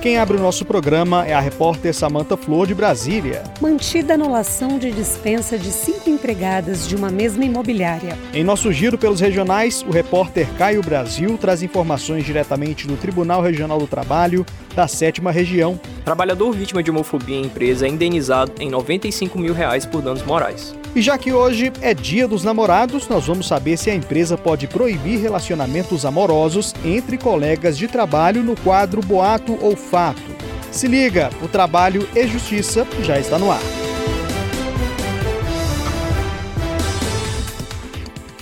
Quem abre o nosso programa é a repórter Samanta Flor, de Brasília. Mantida anulação de dispensa de cinco empregadas de uma mesma imobiliária. Em nosso giro pelos regionais, o repórter Caio Brasil traz informações diretamente do Tribunal Regional do Trabalho da sétima região. Trabalhador vítima de homofobia em empresa é indenizado em 95 mil reais por danos morais. E já que hoje é dia dos namorados, nós vamos saber se a empresa pode proibir relacionamentos amorosos entre colegas de trabalho no quadro Boato ou Fato. Se liga, o Trabalho e Justiça já está no ar.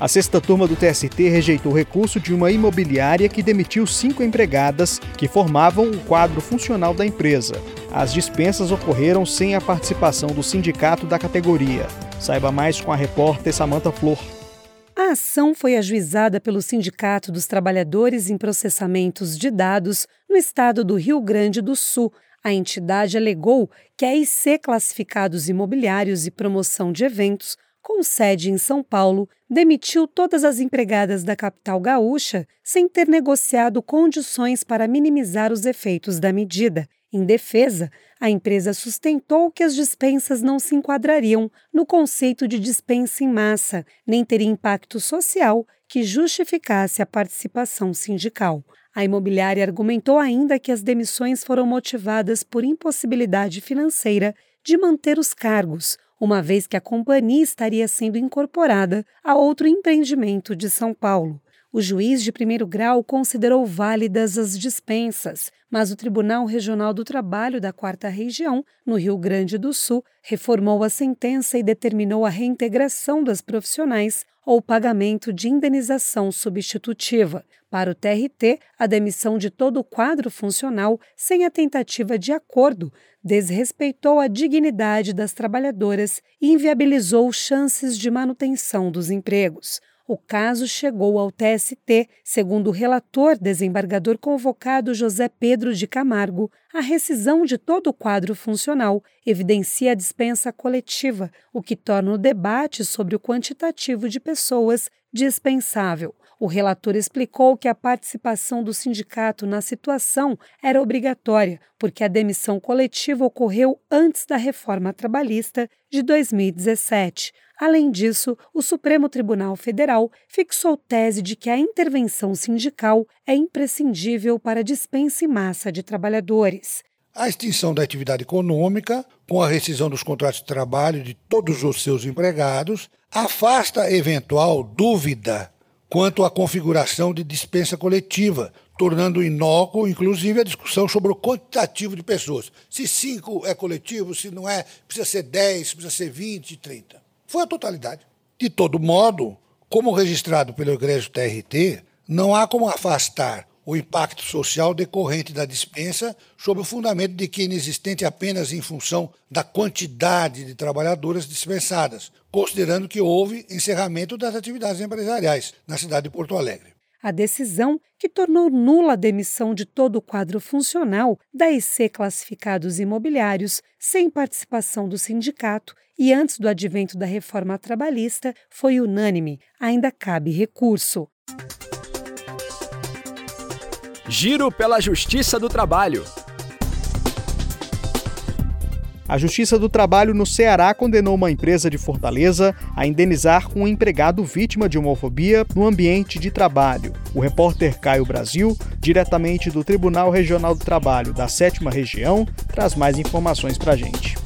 A sexta turma do TST rejeitou o recurso de uma imobiliária que demitiu cinco empregadas que formavam o quadro funcional da empresa. As dispensas ocorreram sem a participação do sindicato da categoria. Saiba mais com a repórter Samanta Flor. A ação foi ajuizada pelo Sindicato dos Trabalhadores em Processamentos de Dados no estado do Rio Grande do Sul. A entidade alegou que a IC Classificados Imobiliários e Promoção de Eventos com sede em São Paulo, demitiu todas as empregadas da capital gaúcha sem ter negociado condições para minimizar os efeitos da medida. Em defesa, a empresa sustentou que as dispensas não se enquadrariam no conceito de dispensa em massa, nem teria impacto social que justificasse a participação sindical. A imobiliária argumentou ainda que as demissões foram motivadas por impossibilidade financeira de manter os cargos, uma vez que a companhia estaria sendo incorporada a outro empreendimento de São Paulo. O juiz de primeiro grau considerou válidas as dispensas, mas o Tribunal Regional do Trabalho da Quarta Região, no Rio Grande do Sul, reformou a sentença e determinou a reintegração das profissionais ou pagamento de indenização substitutiva. Para o TRT, a demissão de todo o quadro funcional sem a tentativa de acordo desrespeitou a dignidade das trabalhadoras e inviabilizou chances de manutenção dos empregos. O caso chegou ao TST, segundo o relator desembargador convocado José Pedro de Camargo. A rescisão de todo o quadro funcional evidencia a dispensa coletiva, o que torna o debate sobre o quantitativo de pessoas dispensável. O relator explicou que a participação do sindicato na situação era obrigatória, porque a demissão coletiva ocorreu antes da reforma trabalhista de 2017. Além disso, o Supremo Tribunal Federal fixou tese de que a intervenção sindical é imprescindível para a dispensa em massa de trabalhadores. A extinção da atividade econômica, com a rescisão dos contratos de trabalho de todos os seus empregados, afasta eventual dúvida quanto à configuração de dispensa coletiva, tornando inócuo, inclusive, a discussão sobre o quantitativo de pessoas. Se cinco é coletivo, se não é, precisa ser dez, precisa ser vinte, trinta. Foi a totalidade. De todo modo, como registrado pelo egresso TRT, não há como afastar o impacto social decorrente da dispensa sob o fundamento de que inexistente apenas em função da quantidade de trabalhadoras dispensadas, considerando que houve encerramento das atividades empresariais na cidade de Porto Alegre. A decisão, que tornou nula a demissão de todo o quadro funcional da IC Classificados Imobiliários, sem participação do sindicato e antes do advento da reforma trabalhista, foi unânime. Ainda cabe recurso. Giro pela Justiça do Trabalho. A Justiça do Trabalho no Ceará condenou uma empresa de Fortaleza a indenizar um empregado vítima de homofobia no ambiente de trabalho. O repórter Caio Brasil, diretamente do Tribunal Regional do Trabalho da Sétima Região, traz mais informações para gente.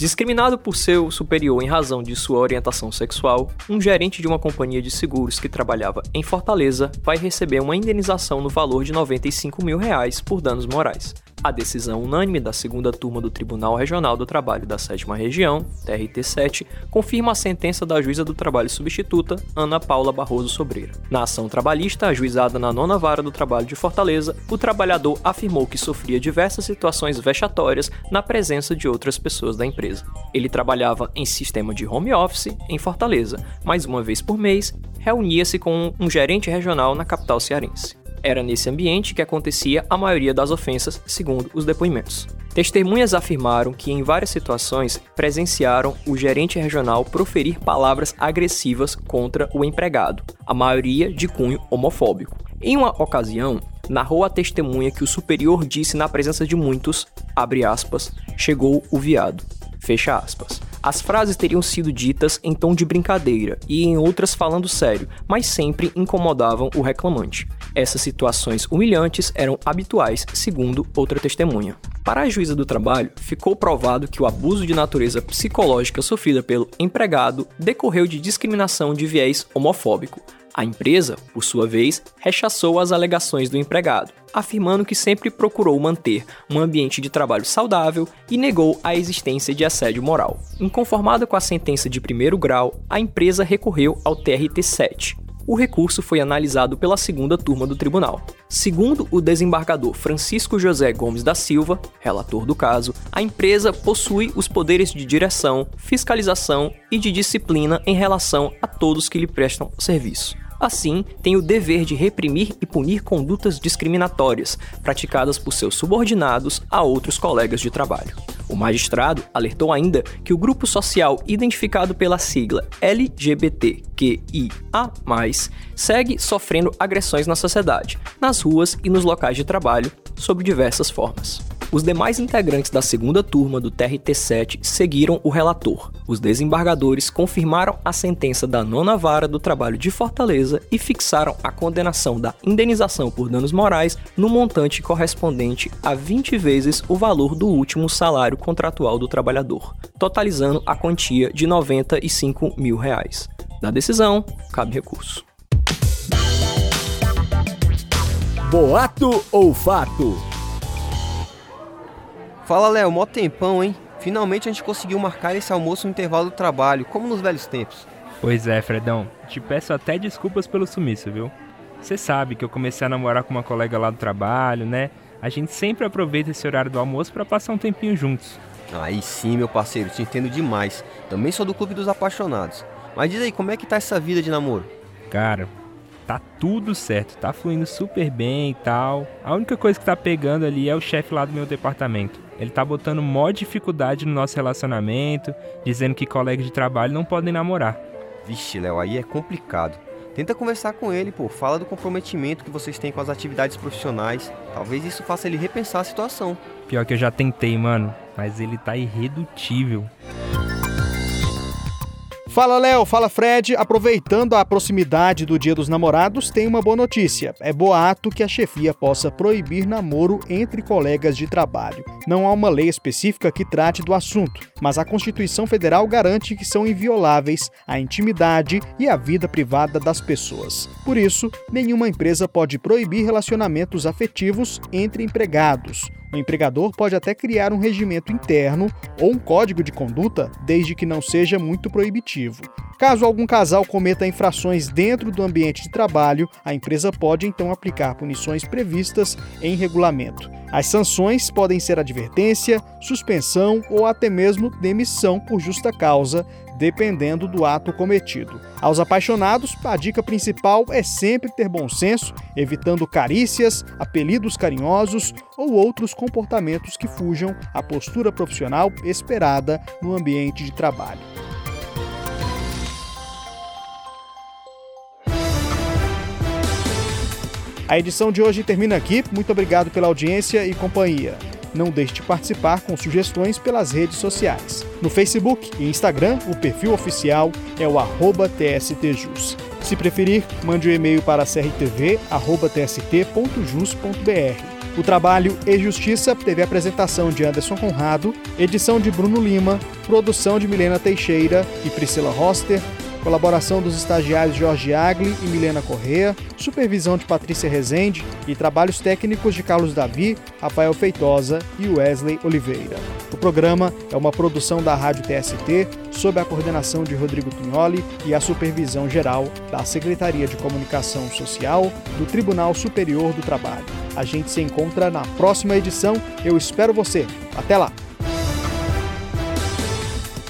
Discriminado por seu superior em razão de sua orientação sexual, um gerente de uma companhia de seguros que trabalhava em Fortaleza vai receber uma indenização no valor de 95 mil reais por danos morais. A decisão unânime da segunda turma do Tribunal Regional do Trabalho da Sétima Região, TRT7, confirma a sentença da juíza do trabalho substituta, Ana Paula Barroso Sobreira. Na ação trabalhista, ajuizada na nona vara do trabalho de Fortaleza, o trabalhador afirmou que sofria diversas situações vexatórias na presença de outras pessoas da empresa. Ele trabalhava em sistema de home office em Fortaleza, mas uma vez por mês reunia-se com um gerente regional na capital cearense. Era nesse ambiente que acontecia a maioria das ofensas, segundo os depoimentos. Testemunhas afirmaram que, em várias situações, presenciaram o gerente regional proferir palavras agressivas contra o empregado, a maioria de cunho homofóbico. Em uma ocasião, narrou a testemunha que o superior disse na presença de muitos, abre aspas, chegou o viado, fecha aspas. As frases teriam sido ditas em tom de brincadeira e em outras falando sério, mas sempre incomodavam o reclamante. Essas situações humilhantes eram habituais, segundo outra testemunha. Para a juíza do trabalho, ficou provado que o abuso de natureza psicológica sofrido pelo empregado decorreu de discriminação de viés homofóbico, a empresa, por sua vez, rechaçou as alegações do empregado, afirmando que sempre procurou manter um ambiente de trabalho saudável e negou a existência de assédio moral. Inconformada com a sentença de primeiro grau, a empresa recorreu ao TRT-7, o recurso foi analisado pela segunda turma do tribunal. Segundo o desembargador Francisco José Gomes da Silva, relator do caso, a empresa possui os poderes de direção, fiscalização e de disciplina em relação a todos que lhe prestam serviço. Assim, tem o dever de reprimir e punir condutas discriminatórias praticadas por seus subordinados a outros colegas de trabalho. O magistrado alertou ainda que o grupo social identificado pela sigla LGBTQIA, segue sofrendo agressões na sociedade, nas ruas e nos locais de trabalho, sob diversas formas. Os demais integrantes da segunda turma do TRT-7 seguiram o relator. Os desembargadores confirmaram a sentença da nona vara do trabalho de Fortaleza e fixaram a condenação da indenização por danos morais no montante correspondente a 20 vezes o valor do último salário contratual do trabalhador, totalizando a quantia de 95 mil reais. Da decisão, cabe recurso. Boato ou fato? Fala, Léo, mó tempão, hein? Finalmente a gente conseguiu marcar esse almoço no intervalo do trabalho, como nos velhos tempos. Pois é, Fredão. Te peço até desculpas pelo sumiço, viu? Você sabe que eu comecei a namorar com uma colega lá do trabalho, né? A gente sempre aproveita esse horário do almoço para passar um tempinho juntos. Aí sim, meu parceiro, te entendo demais. Também sou do clube dos apaixonados. Mas diz aí, como é que tá essa vida de namoro? Cara, tá tudo certo, tá fluindo super bem e tal. A única coisa que tá pegando ali é o chefe lá do meu departamento. Ele tá botando mó dificuldade no nosso relacionamento, dizendo que colegas de trabalho não podem namorar. Vixe, Léo, aí é complicado. Tenta conversar com ele, pô. Fala do comprometimento que vocês têm com as atividades profissionais. Talvez isso faça ele repensar a situação. Pior que eu já tentei, mano, mas ele tá irredutível. Fala Léo, fala Fred. Aproveitando a proximidade do Dia dos Namorados, tem uma boa notícia. É boato que a chefia possa proibir namoro entre colegas de trabalho. Não há uma lei específica que trate do assunto, mas a Constituição Federal garante que são invioláveis a intimidade e a vida privada das pessoas. Por isso, nenhuma empresa pode proibir relacionamentos afetivos entre empregados. O empregador pode até criar um regimento interno ou um código de conduta, desde que não seja muito proibitivo. Caso algum casal cometa infrações dentro do ambiente de trabalho, a empresa pode então aplicar punições previstas em regulamento. As sanções podem ser advertência, suspensão ou até mesmo demissão por justa causa, dependendo do ato cometido. Aos apaixonados, a dica principal é sempre ter bom senso, evitando carícias, apelidos carinhosos ou outros comportamentos que fujam à postura profissional esperada no ambiente de trabalho. A edição de hoje termina aqui. Muito obrigado pela audiência e companhia. Não deixe de participar com sugestões pelas redes sociais. No Facebook e Instagram, o perfil oficial é o TSTJus. Se preferir, mande o um e-mail para crtv.tst.jus.br. O trabalho E Justiça teve apresentação de Anderson Conrado, edição de Bruno Lima, produção de Milena Teixeira e Priscila Roster, colaboração dos estagiários Jorge Agli e Milena Correa, supervisão de Patrícia Rezende e trabalhos técnicos de Carlos Davi, Rafael Feitosa e Wesley Oliveira. O programa é uma produção da Rádio TST, sob a coordenação de Rodrigo Tunholi e a supervisão geral da Secretaria de Comunicação Social do Tribunal Superior do Trabalho. A gente se encontra na próxima edição. Eu espero você. Até lá!